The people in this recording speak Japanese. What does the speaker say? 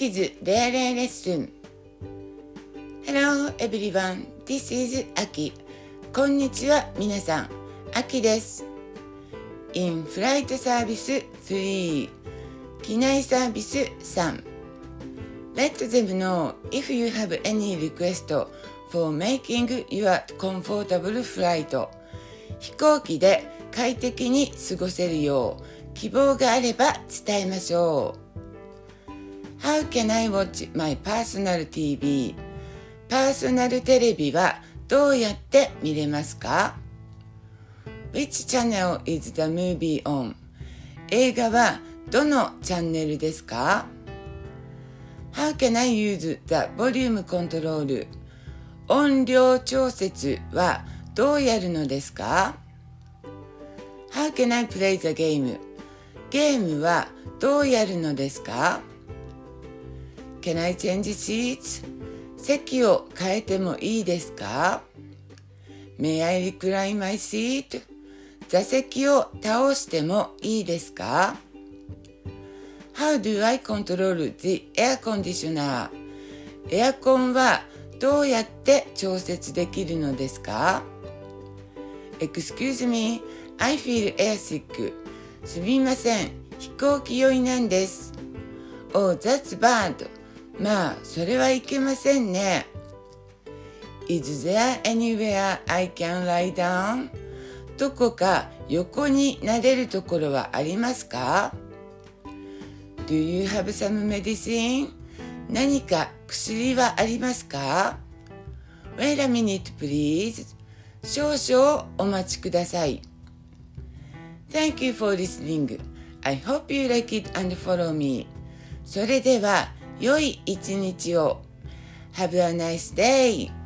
Aki's Daily Lesson Hello everyone, this is Aki こんにちは皆さん、Aki です In Flight Service 3機内サービス3 Let them know if you have any request for making your comfortable flight 飛行機で快適に過ごせるよう希望があれば伝えましょう How can I watch my personal TV? パーソナルテレビはどうやって見れますか ?Which channel is the movie on? 映画はどのチャンネルですか ?How can I use the volume control? 音量調節はどうやるのですか ?How can I play the game? ゲームはどうやるのですか ?Can I change seats? 席を変えてもいいですか ?May I recline my seat? 座席を倒してもいいですか ?How do I control the air conditioner? エアコンはどうやって調節できるのですか ?Excuse me, I feel airsick. すみません、飛行機酔いなんです。Oh, that's bad. まあ、それはいけませんね。Is there anywhere I can lie down? どこか横になれるところはありますか ?Do you have some medicine? 何か薬はありますか ?Wait a minute please. 少々お待ちください。Thank you for listening. I hope you like it and follow me. それでは、良い一日を。Have a nice day!